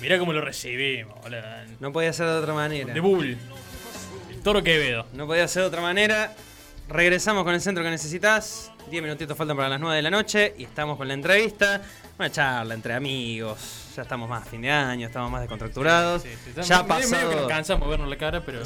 Mirá cómo lo recibimos, No podía ser de otra manera. De Bull. El toro Quevedo. No podía ser de otra manera. Regresamos con el centro que necesitas. Diez minutitos faltan para las 9 de la noche y estamos con la entrevista. Una charla entre amigos. Ya estamos más a fin de año, estamos más descontracturados. Ya ha pasado. Medio que vernos la cara, pero.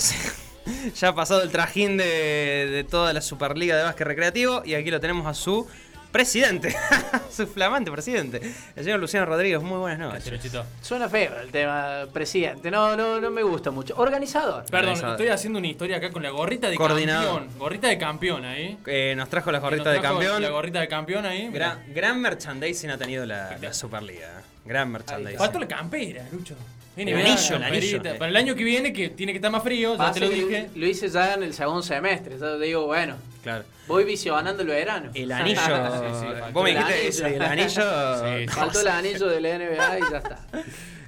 ya ha pasado el trajín de, de toda la Superliga de Básquet Recreativo y aquí lo tenemos a su presidente, su flamante presidente, el señor Luciano Rodríguez. Muy buenas noches. Suena feo el tema presidente, no, no, no me gusta mucho. Organizador. Perdón, estoy haciendo una historia acá con la gorrita de campeón. Gorrita de campeón ahí. Eh, nos trajo la gorrita de campeón. La gorrita de campeón ahí. Gran, gran merchandising ha tenido la, la Superliga. Gran merchandising. Falta la campera, Lucho. El anillo, el anillo. Para el año que viene, que tiene que estar más frío, ya te lo dije. Lo hice ya en el segundo semestre. Ya te digo, bueno. Claro. Voy visionando el verano. El anillo. sí, sí, Vos me dijiste el anillo. faltó el anillo del NBA y ya está.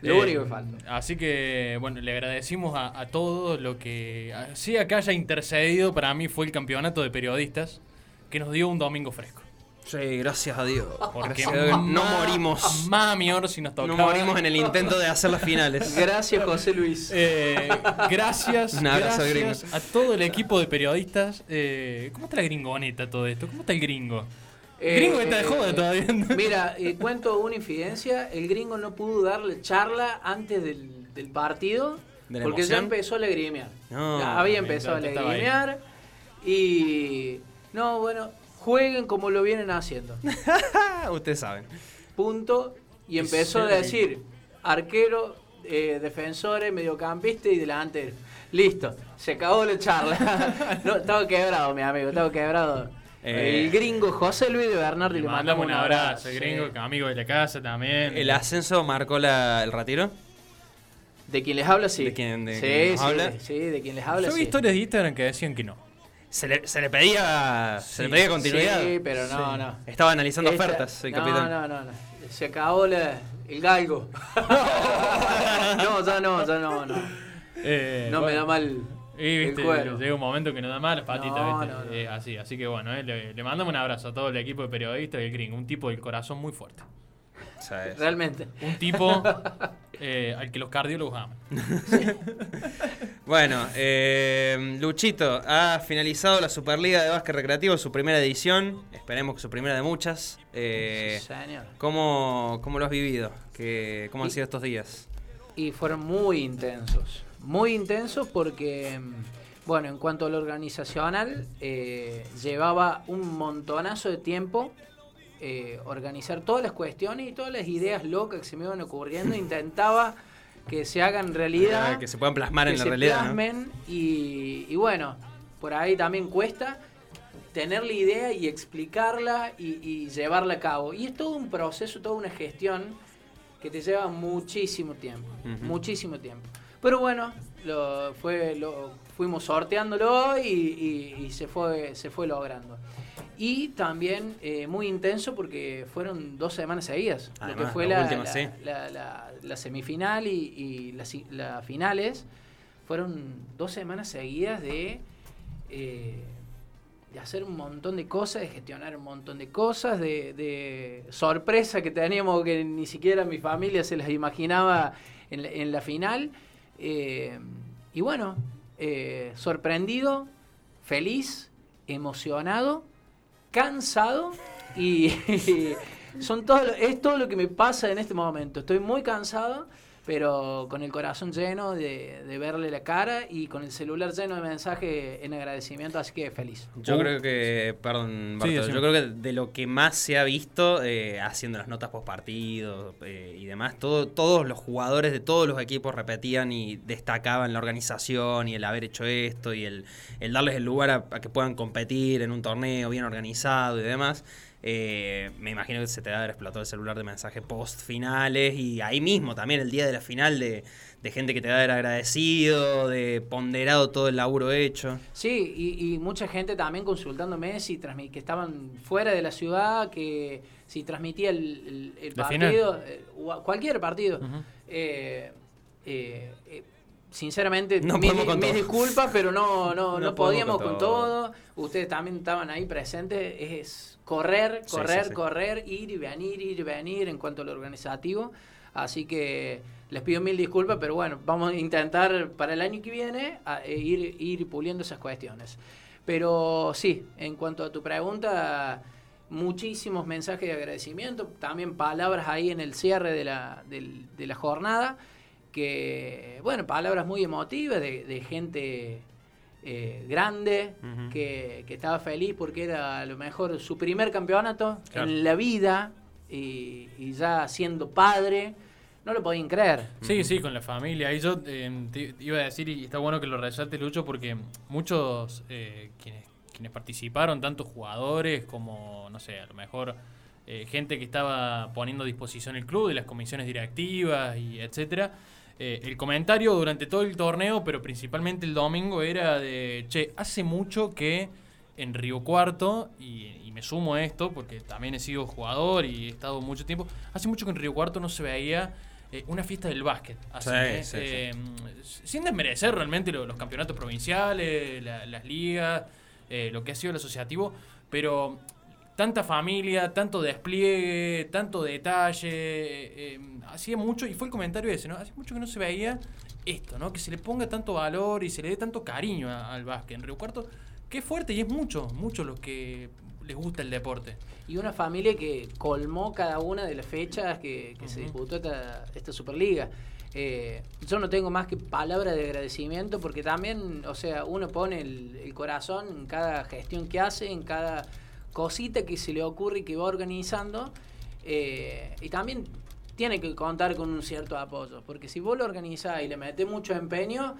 Lo eh, único que falta. Así que, bueno, le agradecimos a, a todos lo que sea que haya intercedido. Para mí fue el campeonato de periodistas que nos dio un domingo fresco. Sí, gracias a Dios. Porque no morimos. Mami, ahora si nos tocaba. No morimos en el intento de hacer las finales. Gracias, José Luis. Eh, gracias, gracias a todo el equipo de periodistas. Eh, ¿Cómo está la gringoneta todo esto? ¿Cómo está el gringo? El eh, gringo está de joda todavía. Mira, cuento una infidencia. El gringo no pudo darle charla antes del, partido. porque ya empezó a lagrimear. No, había empezado a lagrimear. Y. No, bueno, jueguen como lo vienen haciendo. Ustedes saben. Punto. Y empezó a decir arquero, eh, defensores, mediocampista y delantero. Listo, se acabó la charla. no, estaba quebrado, mi amigo, estaba quebrado. Eh, el gringo José Luis de Bernardo le, mandamos un abrazo. El gringo, amigo de la casa también. ¿El ascenso marcó la, el retiro? De quien les habla, sí. ¿De quién, sí, sí, habla? Sí, de quien les habla, Yo vi historias de Instagram que decían que no. Se le, se le pedía se le pedía continuidad. Sí, pero no, no. Estaba analizando ofertas el no, capitán. No, no, no. Se acabó el galgo. no, ya no, ya no, no. Eh, no me da mal. Y viste, llega un momento que nos da mal patitas, ¿viste? Eh, así, así que bueno, eh, le, le, mandamos un abrazo a todo el equipo de periodistas y el Green, un tipo del corazón muy fuerte. Realmente. Un tipo eh, al que los cardiólogos aman. bueno, eh, Luchito ha finalizado la Superliga de Básquet Recreativo, su primera edición. Esperemos que su primera de muchas. Eh, ¿cómo, ¿cómo, lo has vivido? ¿Qué, ¿Cómo han sido estos días? Y fueron muy intensos. Muy intensos porque, bueno, en cuanto a lo organizacional, llevaba un montonazo de tiempo eh, organizar todas las cuestiones y todas las ideas locas que se me iban ocurriendo. Intentaba que se hagan realidad. que se puedan plasmar en la realidad. y, bueno, por ahí también cuesta tener la idea y explicarla y, llevarla a cabo. Y es todo un proceso, toda una gestión que te lleva muchísimo tiempo. Muchísimo tiempo. Pero bueno, lo, fue, lo, fuimos sorteándolo y, y, se, fue, se fue logrando. Y también eh, muy intenso porque fueron dos semanas seguidas. lo que fue la, la, semifinal y, las finales fueron dos semanas seguidas de, eh, de hacer un montón de cosas, de gestionar un montón de cosas, de, sorpresa que teníamos que ni siquiera mi familia se las imaginaba en la, final. Eh, y bueno, sorprendido, feliz, emocionado cansado y, son todo, es todo lo que me pasa en este momento. Estoy muy cansado pero con el corazón lleno de, verle la cara y con el celular lleno de mensajes en agradecimiento, así que feliz. Yo creo que, perdón, yo creo que de lo que más se ha visto eh, haciendo las notas post partido eh, y demás, todo, todos los jugadores de todos los equipos repetían y destacaban la organización y el haber hecho esto y el, darles el lugar a que puedan competir en un torneo bien organizado y demás. Eh, me imagino que se te va a haber explotado el celular de mensaje post finales y ahí mismo también el día de la final de, gente que te va a haber agradecido, de ponderado todo el laburo hecho. Sí, y, mucha gente también consultándome si que estaban fuera de la ciudad, que si transmitía el, partido, eh, cualquier partido. eh, eh, sinceramente, no mis, disculpas, pero no, no, no, podíamos con todo. Ustedes también estaban ahí presentes. Es correr, correr, correr, ir y venir, ir y venir en cuanto a lo organizativo. Así que les pido mil disculpas, pero bueno, vamos a intentar para el año que viene e ir, ir puliendo esas cuestiones. Pero sí, en cuanto a tu pregunta, muchísimos mensajes de agradecimiento, también palabras ahí en el cierre de la, de, la jornada, que, bueno, palabras muy emotivas de, gente eh, grande, que, estaba feliz porque era a lo mejor su primer campeonato en la vida y, y ya siendo padre no lo podían creer. Sí, sí, con la familia. Y yo eh, iba a decir, y está bueno que lo resalte Lucho, porque muchos eh, quienes, quienes participaron, tanto jugadores como, no sé, a lo mejor eh, gente que estaba poniendo a disposición el club, de las comisiones directivas y etcétera. El comentario durante todo el torneo, pero principalmente el domingo, era de, che, hace mucho que en Río Cuarto, y, y, me sumo a esto porque también he sido jugador y he estado mucho tiempo, hace mucho que en Río Cuarto no se veía eh, una fiesta del básquet. Eh, sin desmerecer realmente los, campeonatos provinciales, las ligas, eh, lo que ha sido el asociativo, pero tanta familia, tanto despliegue, tanto detalle, hacía mucho, y fue el comentario ese, ¿no? Hace mucho que no se veía esto, ¿no? Que se le ponga tanto valor y se le dé tanto cariño al básquet. En Río Cuarto, qué fuerte, y es mucho, mucho lo que les gusta el deporte. Y una familia que colmó cada una de las fechas que, se disputó esta, Superliga. Eh, yo no tengo más que palabras de agradecimiento porque también, o sea, uno pone el, corazón en cada gestión que hace, en cada cosita que se le ocurre y que va organizando. Eh, y también tiene que contar con un cierto apoyo, porque si vos lo organizás y le metes mucho empeño,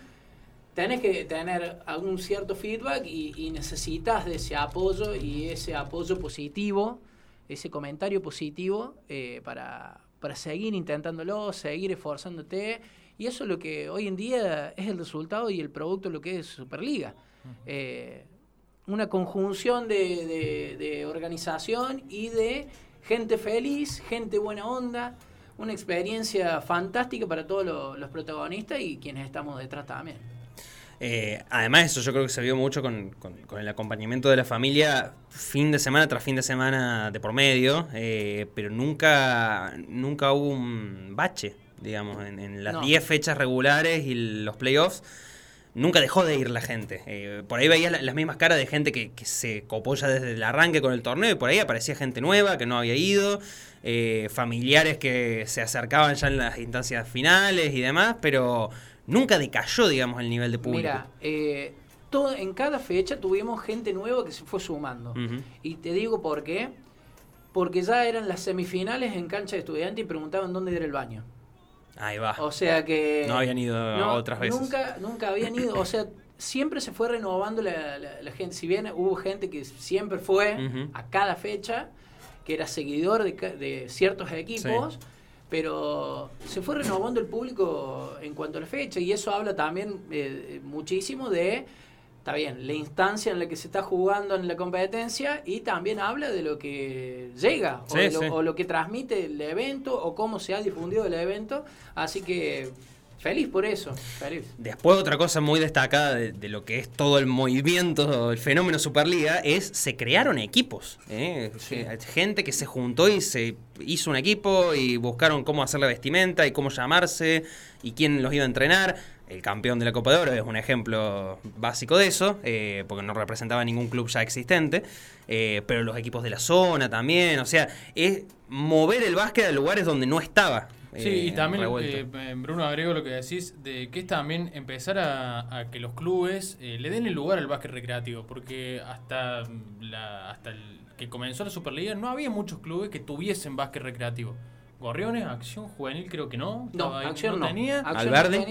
tenés que tener algún cierto feedback y, necesitas de ese apoyo y ese apoyo positivo, ese comentario positivo eh, para, seguir intentándolo, seguir esforzándote. Y eso es lo que hoy en día es el resultado y el producto de lo que es Superliga. Eh, una conjunción de, organización y de gente feliz, gente buena onda, una experiencia fantástica para todos los protagonistas y quienes estamos detrás también. Eh, además, eso yo creo que se vio mucho con, el acompañamiento de la familia fin de semana tras fin de semana de por medio, eh, pero nunca, nunca hubo un bache, digamos, en, las 10 fechas regulares y los playoffs. Nunca dejó de ir la gente. Eh, por ahí veías las mismas caras de gente que, se copó ya desde el arranque con el torneo y por ahí aparecía gente nueva que no había ido, familiares que se acercaban ya en las instancias finales y demás, pero nunca decayó, digamos, el nivel de público. Mira, eh, todo, en cada fecha tuvimos gente nueva que se fue sumando. Y te digo por qué. Porque ya eran las semifinales en cancha de estudiantes y preguntaban dónde era el baño. Ahí va. O sea que... No habían ido otras veces. Nunca, nunca habían ido. O sea, siempre se fue renovando la, gente. Si bien hubo gente que siempre fue a cada fecha, que era seguidor de, de ciertos equipos pero se fue renovando el público en cuanto a la fecha y eso habla también eh, muchísimo de, está bien, la instancia en la que se está jugando en la competencia y también habla de lo que llega o, lo, que transmite el evento o cómo se ha difundido el evento, así que Feliz por eso, feliz. Después otra cosa muy destacada de, lo que es todo el movimiento, el fenómeno Superliga, es se crearon equipos. ¿eh? Gente que se juntó y se hizo un equipo y buscaron cómo hacer la vestimenta y cómo llamarse y quién los iba a entrenar. El campeón de la Copa de Oro es un ejemplo básico de eso, eh, porque no representaba ningún club ya existente, eh, pero los equipos de la zona también, o sea, es mover el básquet a lugares donde no estaba. Sí, y eh, también, eh, Bruno, agrego lo que decís, de que es también empezar a, que los clubes eh, le den el lugar al básquet recreativo, porque hasta, la, hasta el que comenzó la Superliga no había muchos clubes que tuviesen básquet recreativo. Gorriones, Acción Juvenil creo que no. No, Acción no, tenía. Alberdi.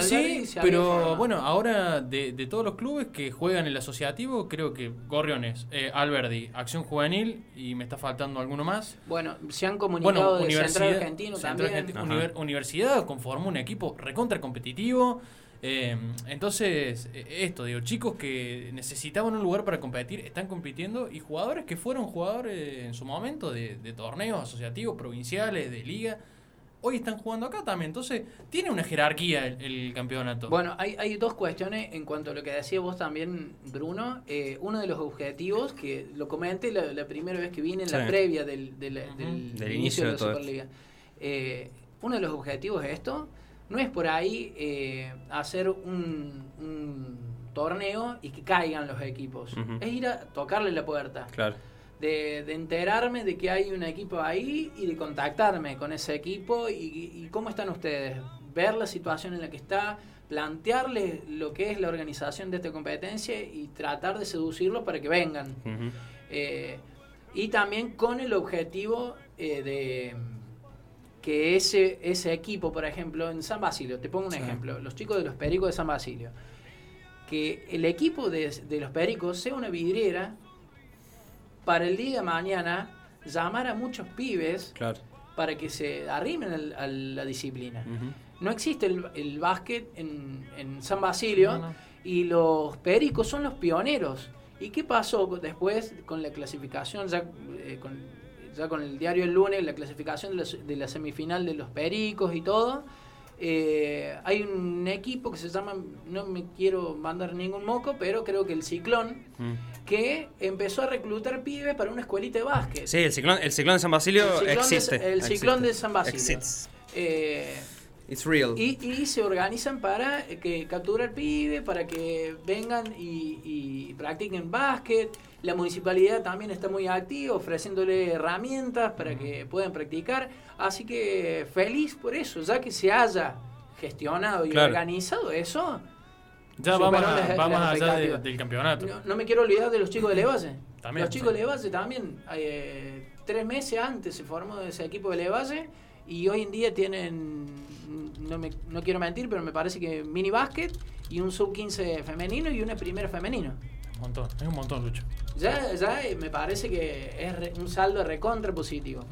sí. sí, pero bueno, ahora de, de, todos los clubes que juegan el asociativo, creo que Gorriones, eh, Alberdi, Acción Juvenil y me está faltando alguno más. Bueno, se han comunicado de Central Argentino también. universidad conformó un equipo recontra competitivo. Eh, entonces, eh, esto, digo, chicos que necesitaban un lugar para competir, están compitiendo, y jugadores que fueron jugadores en su momento de, torneos asociativos, provinciales, de liga, hoy están jugando acá también. Entonces, tiene una jerarquía el, campeonato. Bueno, hay, hay, dos cuestiones en cuanto a lo que decía vos también, Bruno. Eh, uno de los objetivos, que lo comenté la, primera vez que vine en la previa del, inicio, de la Superliga. uno de los objetivos de esto no es por ahí eh, hacer un, torneo y que caigan los equipos. Es ir a tocarle la puerta. Claro. De, enterarme de que hay un equipo ahí y de contactarme con ese equipo y, cómo están ustedes. Ver la situación en la que está, plantearles lo que es la organización de esta competencia y tratar de seducirlos para que vengan. Eh, y también con el objetivo eh, de que ese, ese equipo, por ejemplo, en San Basilio, te pongo un ejemplo, los chicos de los Pericos de San Basilio, que el equipo de, los Pericos sea una vidriera para el día de mañana llamar a muchos pibes para que se arrimen a la disciplina. No existe el, básquet en, San Basilio y los Pericos son los pioneros. ¿Y qué pasó después con la clasificación? Ya, eh, con, ya con el diario el lunes, la clasificación de la, semifinal de los Pericos y todo. Eh, hay un equipo que se llama, no me quiero mandar ningún moco, pero creo que el Ciclón, mm. que empezó a reclutar pibes para una escuelita de básquet. Sí, el Ciclón, el ciclón de San Basilio existe. el Ciclón de San Basilio. Eh, It's real. Y, y, se organizan para que capturar pibe, para que vengan y, y practiquen básquet. La municipalidad también está muy activa, ofreciéndole herramientas para que puedan practicar. Así que feliz por eso, ya que se haya gestionado y organizado eso. Ya vamos, allá del campeonato. No, me quiero olvidar de los chicos de Levalle. También, los chicos de Levalle también. Eh, tres meses antes se formó ese equipo de Levalle y hoy en día tienen, no, me, no quiero mentir, pero me parece que mini básquet y un sub 15 femenino y una primera femenino. Un montón, es un montón, Lucho. Ya, ya me parece que es un saldo recontra positivo.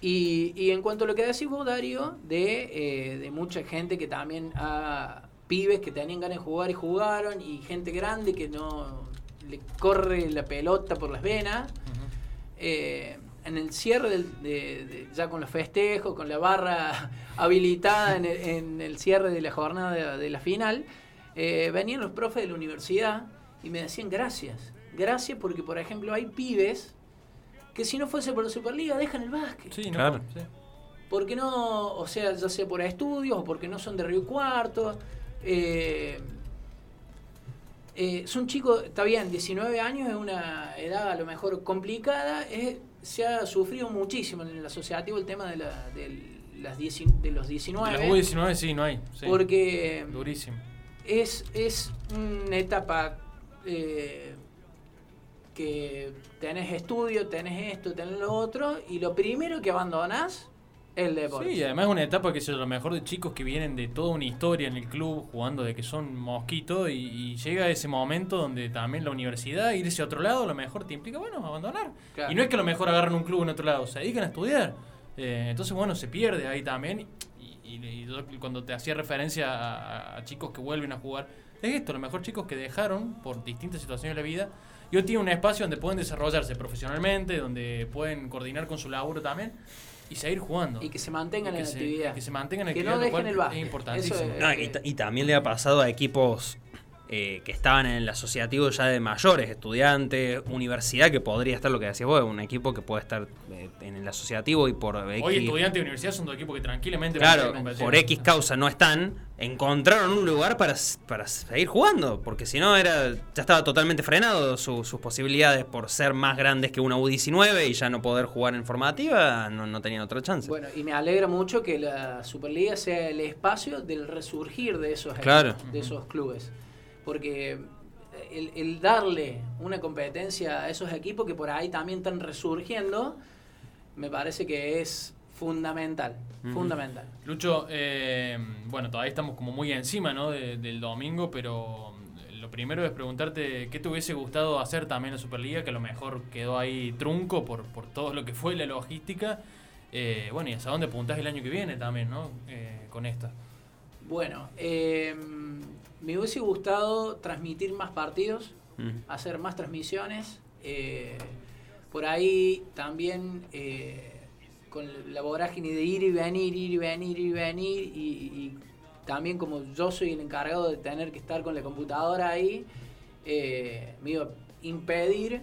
y, y, en cuanto a lo que decís vos, Darío, de, eh, de mucha gente que también ha pibes que tenían ganas de jugar y jugaron, y gente grande que no le corre la pelota por las venas. eh, en el cierre de, ya con los festejos, con la barra habilitada en el, cierre de la jornada de, la final, eh, venían los profes de la universidad y me decían gracias. Gracias porque, por ejemplo, hay pibes que si no fuese por la Superliga dejan el básquet. Sí, claro. Porque no, o sea, ya sea por estudios o porque no son de Río Cuarto. Eh, eh, son chicos, está bien, 19 años es una edad a lo mejor complicada, es se ha sufrido muchísimo en el asociativo el tema de, la, de, las de los 19. De los 19 sí, no hay. Porque. Durísimo. Es, es una etapa eh, que tenés estudio, tenés esto, tenés lo otro, y lo primero que abandonás el deporte. Sí, además es una etapa que es lo mejor de chicos que vienen de toda una historia en el club, jugando de que son mosquitos, y, llega ese momento donde también la universidad, irse a otro lado, lo mejor te implica, bueno, abandonar. Y no es que lo mejor agarren un club en otro lado, se dedican a estudiar. Eh, entonces, bueno, se pierde ahí también. Y, cuando te hacía referencia a, chicos que vuelven a jugar, es esto, lo mejor chicos que dejaron por distintas situaciones de la vida. Y hoy tienen un espacio donde pueden desarrollarse profesionalmente, donde pueden coordinar con su laburo también y seguir jugando. Y que se mantengan en la actividad. Que se mantengan en que no dejen el Es importantísimo. y, también le ha pasado a equipos eh, que estaban en el asociativo ya de mayores, estudiantes, universidad, que podría estar lo que decías vos, un equipo que puede estar eh, en el asociativo y por X... Hoy estudiantes y universidad son dos equipos que tranquilamente... Claro, por X causa no están, encontraron un lugar para, para seguir jugando, porque si no era ya estaba totalmente frenado sus posibilidades por ser más grandes que una U19 y ya no poder jugar en formativa, no, no tenían otra chance. Bueno, y me alegra mucho que la Superliga sea el espacio del resurgir de esos, de esos clubes porque el, darle una competencia a esos equipos que por ahí también están resurgiendo, me parece que es fundamental, fundamental. Lucho, eh, bueno, todavía estamos como muy encima ¿no? del domingo, pero lo primero es preguntarte qué te hubiese gustado hacer también en la Superliga, que a lo mejor quedó ahí trunco por, por todo lo que fue la logística. Eh, bueno, y hasta dónde apuntás el año que viene también, ¿no? Eh, con esta. Bueno, eh, me hubiese gustado transmitir más partidos, hacer más transmisiones. Eh, por ahí también eh, con la vorágine de ir y venir, ir y venir, ir y venir. Y, también como yo soy el encargado de tener que estar con la computadora ahí, eh, me iba a impedir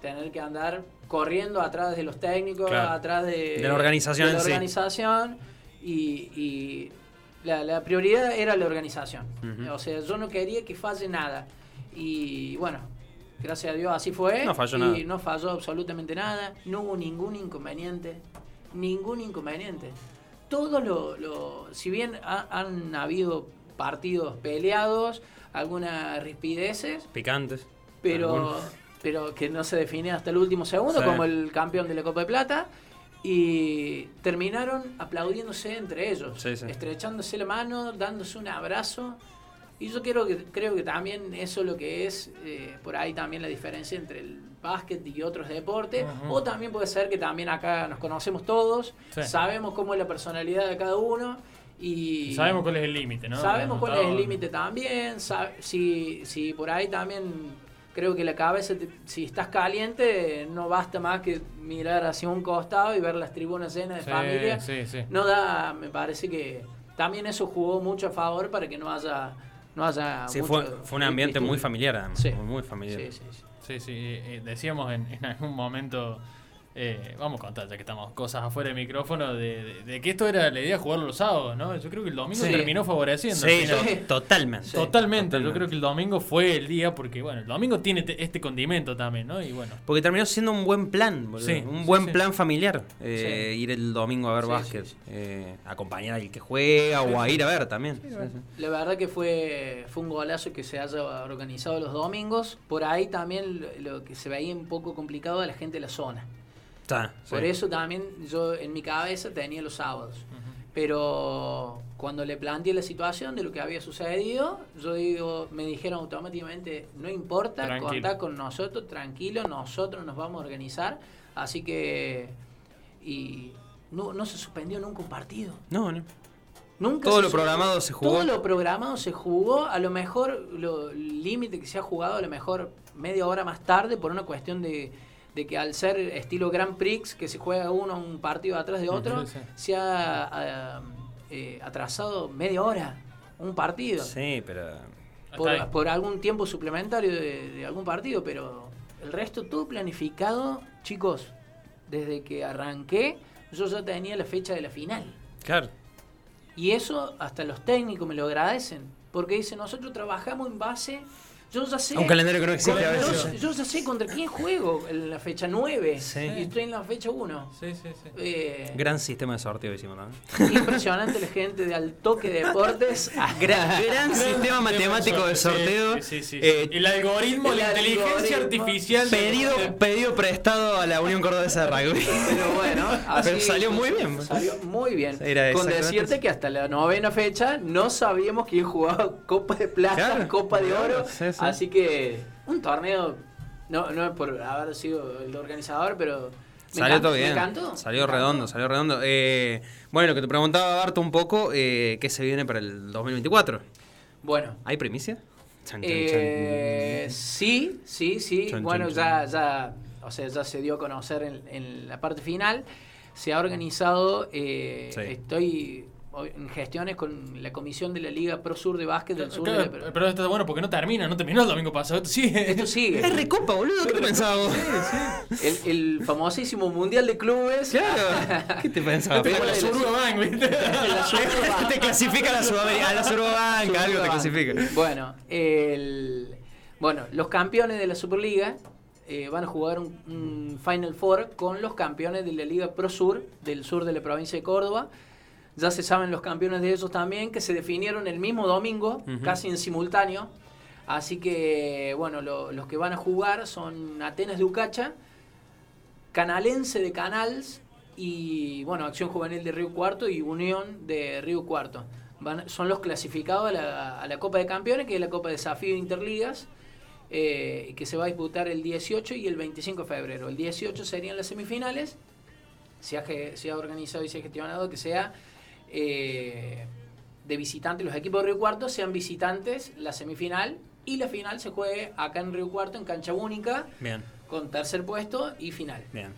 tener que andar corriendo atrás de los técnicos, atrás de, la organización. organización y, la, prioridad era la organización. O sea, yo no quería que falle nada. Y bueno, gracias a Dios así fue. No falló y nada. no falló absolutamente nada. No hubo ningún inconveniente. Ningún inconveniente. Todo lo, lo si bien han habido partidos peleados, algunas rispideces. Picantes. Pero, pero que no se define hasta el último segundo, como el campeón de la Copa de Plata. Y terminaron aplaudiéndose entre ellos, estrechándose la mano, dándose un abrazo. Y yo creo que, creo que también eso es lo que es eh, por ahí también la diferencia entre el básquet y otros deportes. O también puede ser que también acá nos conocemos todos, sabemos cómo es la personalidad de cada uno. Y sabemos cuál es el límite, ¿no? Sabemos cuál es el límite también. Si, si por ahí también creo que la cabeza, si estás caliente, no basta más que mirar hacia un costado y ver las tribunas llenas de familia. No da, me parece que también eso jugó mucho a favor para que no haya... No haya sí, fue, fue un ambiente muy familiar, muy, familiar. Sí, sí, sí. sí, eh, decíamos en, en algún momento eh, vamos a contar, ya que estamos cosas afuera del micrófono, de, que esto era la idea de jugarlo los sábados, ¿no? Yo creo que el domingo terminó favoreciendo. Sí, totalmente. totalmente. Yo creo que el domingo fue el día porque, bueno, el domingo tiene este condimento también, ¿no? Y bueno. Porque terminó siendo un buen plan, un buen plan familiar. Eh, ir el domingo a ver básquet, eh, acompañar al que juega o a ir a ver también. La verdad que fue, fue un golazo que se haya organizado los domingos. Por ahí también lo que se veía un poco complicado a la gente de la zona. Por eso también yo en mi cabeza tenía los sábados. Pero cuando le planteé la situación de lo que había sucedido, yo digo, me dijeron automáticamente, no importa, contá con nosotros, tranquilo, nosotros nos vamos a organizar. Así que... Y no, no se suspendió nunca un partido. No, no. Nunca todo lo programado se jugó. Todo lo programado se jugó. A lo mejor, lo límite que se ha jugado, a lo mejor media hora más tarde, por una cuestión de, de que al ser estilo Grand Prix, que se juega uno un partido atrás de otro, se ha eh, atrasado media hora un partido. Sí, pero... Por, algún tiempo suplementario de, algún partido, pero el resto todo planificado, chicos, desde que arranqué, yo ya tenía la fecha de la final. Claro. Y eso hasta los técnicos me lo agradecen, porque dicen, nosotros trabajamos en base yo ya sé. Un calendario que no existe a veces. Yo, ya sé contra quién juego en la fecha 9. Y estoy en la fecha 1. Sí, sí, sí. Eh, gran sistema de sorteo hicimos también. Impresionante la gente de Altoque Deportes. gran, gran sistema matemático de sorteo. Sí, sí, eh, el algoritmo, la inteligencia artificial. Pedido, pedido prestado a la Unión Cordobesa de Rugby. Pero bueno, así, salió muy bien. Salió muy bien. Con decirte que hasta la novena fecha no sabíamos quién jugaba Copa de Plata, Copa de Oro. Así que un torneo, no, no es por haber sido el organizador, pero... salió todo bien. Salió redondo, salió redondo. Eh, bueno, lo que te preguntaba, Barto, un poco, eh, ¿qué se viene para el 2024? Bueno. ¿Hay primicia? Eh, sí, sí, sí. bueno, ya, ya, o sea, ya se dio a conocer en, la parte final. Se ha organizado, estoy en gestiones con la comisión de la Liga Pro Sur de Básquet del Sur. de Pero esto está bueno porque no termina, no terminó el domingo pasado. Esto sigue. Esto sigue. Es recopa, boludo. ¿Qué te pensabas El, el, famosísimo Mundial de Clubes. Claro. ¿Qué te pensabas? Te la Surbank, ¿viste? te clasifica a la Sudamericana, a la Surbank, algo te clasifica. Bueno, el, bueno, los campeones de la Superliga eh, van a jugar un, un Final Four con los campeones de la Liga Pro Sur, del sur de la provincia de Córdoba. Ya se saben los campeones de ellos también, que se definieron el mismo domingo, casi en simultáneo. Así que, bueno, los que van a jugar son Atenas de Ucacha, Canalense de Canals y, bueno, Acción Juvenil de Río Cuarto y Unión de Río Cuarto. son los clasificados a la, Copa de Campeones, que es la Copa de Desafío Interligas, eh, que se va a disputar el 18 y el 25 de febrero. El 18 serían las semifinales, se ha, se ha organizado y se ha gestionado que sea eh, de visitantes, los equipos de Río Cuarto sean visitantes la semifinal y la final se juegue acá en Río Cuarto en cancha única Bien. con tercer puesto y final. Bien.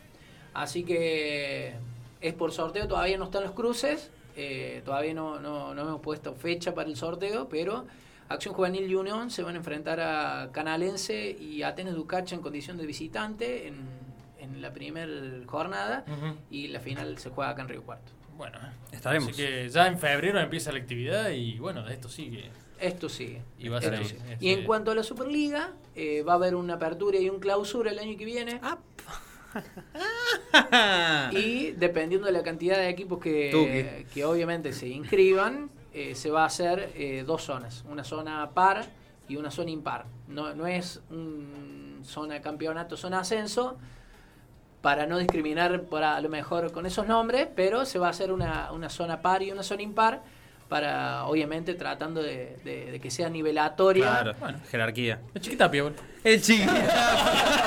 Así que es por sorteo, todavía no están los cruces, eh, todavía no, no, no, hemos puesto fecha para el sorteo, pero Acción Juvenil y Unión se van a enfrentar a Canalense y Atenas Ducacha en condición de visitante en, en la primera jornada y la final se juega acá en Río Cuarto. Bueno, estaremos. Así que ya en febrero empieza la actividad y bueno, esto sigue. Esto sigue. Y va a ser Esto ahí. sigue. Este- Y en cuanto a la Superliga, eh, va a haber una apertura y un clausura el año que viene. Y dependiendo de la cantidad de equipos que, que obviamente se inscriban, eh, se va a hacer eh, dos zonas, una zona par y una zona impar. No, no es un zona campeonato, zona ascenso, para no discriminar por a lo mejor con esos nombres, pero se va a hacer una, una zona par y una zona impar, para obviamente tratando de, de- de que sea nivelatoria. Claro, Bueno. jerarquía. La chiquita boludo. El chiquitapia.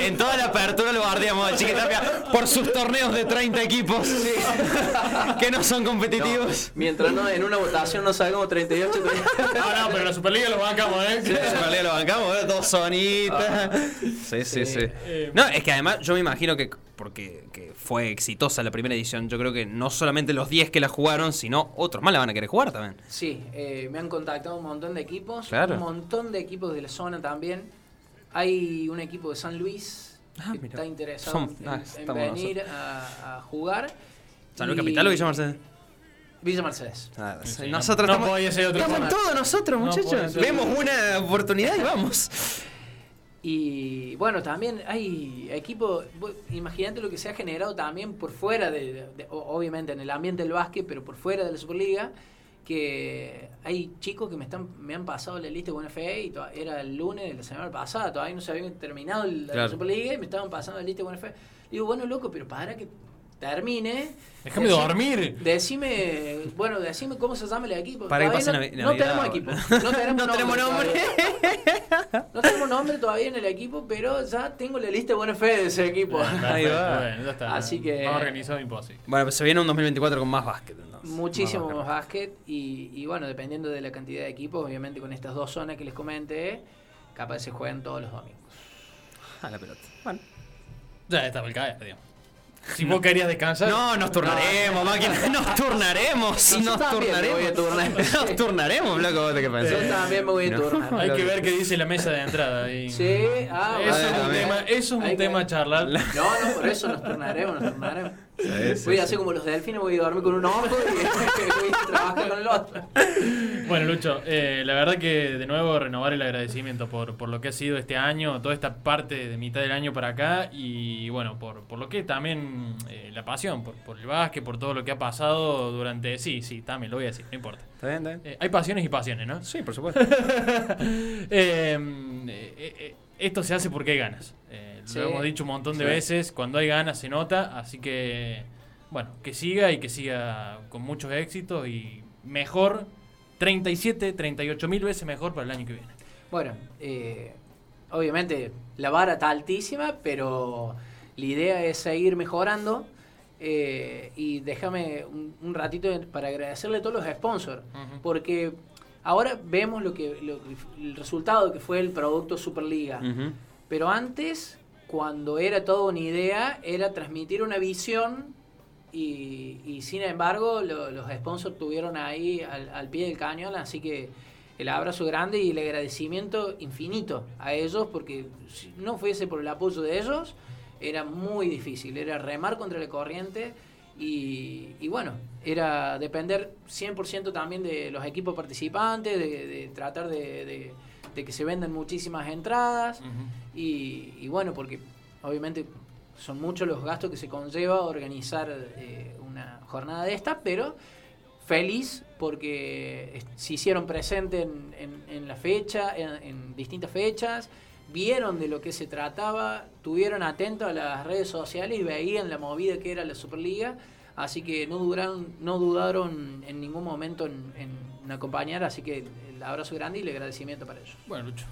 En toda la apertura lo guardiamos al chiquitapia por sus torneos de 30 equipos que no son competitivos. Mientras no, en una votación no salgamos 38, 38. No, no, pero la Superliga lo bancamos, ¿eh? En realidad lo bancamos, ¿eh? dos zonitas. Sí, sí, sí. Eh, No, es que además yo me imagino que porque que fue exitosa la primera edición, yo creo que no solamente los 10 que la jugaron, sino otros más la van a querer jugar también. Sí, eh, me han contactado un montón de equipos, Claro. un montón de equipos de la zona también. Hay un equipo de San Luis Ah, que mira. está interesado en, ah, en venir a, a jugar. ¿San Luis Y- Capital o Villa Mercedes? Villa Mercedes. Ah, Sí, nosotros no- no estamos, podía ser otra estamos todos nosotros, No muchachos. Vemos una oportunidad y vamos. Y bueno, también hay equipos, imagínate lo que se ha generado también por fuera, de, obviamente en el ambiente del básquet, pero por fuera de la Superliga, que hay chicos que me están me han pasado la lista de UNFE y era el lunes de la semana pasada, todavía no se había terminado el- la. Superliga y me estaban pasando la lista de UNFE. Digo, bueno, loco, pero para que termine. Déjame decime- dormir. Decime, bueno, decime cómo se llama el equipo. Para que pase no, Navi- no Navidad, tenemos equipo. No tenemos No tenemos nombre. todavía. No tenemos nombre todavía en el equipo, pero ya tengo la lista de buena fe de ese equipo. Ahí va. Bueno, ya está. Así que- Más organizado imposible. Bueno, pues se viene un 2024 con más básquet. entonces. Muchísimo Más más básquet. y, y bueno, dependiendo de la cantidad de equipos, obviamente con estas dos zonas que les comenté, capaz se juegan todos los domingos. Ah, la pelota. Bueno. Ya estaba el caer, digamos. Si vos querías descansar. No, nos turnaremos, máquina. Nos turnaremos. Nos voy a turnaremos. turnar. nos turnaremos, loco. ¿vos te qué pensás? Yo también me voy a No. turnar. Hay que ver qué dice la mesa de entrada. ahí. Sí, ah, Eso, bueno, es un tema, eso es un tema a charlar. No, no, por eso nos turnaremos, nos turnaremos. sí, voy a sí. hacer como los delfines, voy a dormir con un ojo y voy a trabajar con el otro. Bueno, Lucho, eh, la verdad que de nuevo renovar el agradecimiento por, por lo que ha sido este año, toda esta parte de mitad del año para acá y bueno, por, por lo que también eh, la pasión, por, por el básquet, por todo lo que ha pasado durante... Sí, sí, también lo voy a decir, no importa. ¿Está bien, está bien? Eh, hay pasiones y pasiones, ¿no? Sí, por supuesto. Eh, eh, esto se hace porque hay ganas. Sí. Lo hemos dicho un montón de Sí. veces, cuando hay ganas se nota, así que bueno, que siga y que siga con muchos éxitos y mejor, 37, 38 mil veces mejor para el año que viene. Bueno, obviamente la vara está altísima, pero la idea es seguir mejorando. eh, y déjame un, un ratito para agradecerle a todos los sponsors, porque ahora vemos lo que, lo el resultado que fue el producto Superliga. Pero antes, cuando era toda una idea, era transmitir una visión y, y sin embargo lo- los sponsors tuvieron ahí al, al pie del cañón, así que el abrazo grande y el agradecimiento infinito a ellos, porque si no fuese por el apoyo de ellos, era muy difícil, era remar contra la corriente y, y bueno, era depender 100% también de los equipos participantes, de, de tratar de, de- de que se vendan muchísimas entradas. Y, y bueno, porque obviamente son muchos los gastos que se conlleva organizar eh, una jornada de esta, pero feliz porque se hicieron presentes en, en- en la fecha, en, en distintas fechas, vieron de lo que se trataba, tuvieron atentos a las redes sociales y veían la movida que era la Superliga, así que no dudaron, no dudaron en ningún momento en, en acompañar, así que el abrazo grande y el agradecimiento para ellos. Bueno, Lucho.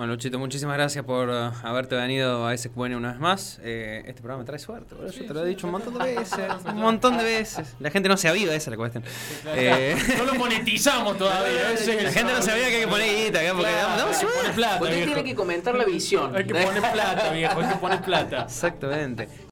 Bueno, Luchito, muchísimas gracias por uh, haberte venido a SQN una vez más. Eh, este programa trae suerte, por eso te lo he dicho un montón de veces. Un montón de veces. La gente no se aviva, esa es la cuestión. Eh, No lo monetizamos todavía. ese es la gente no sabía que hay que poner guita acá porque damos, damos Hay que suerte. poner plata, Usted viejo. tiene que comentar la visión. Hay que poner plata, viejo, hay que poner plata. Exactamente.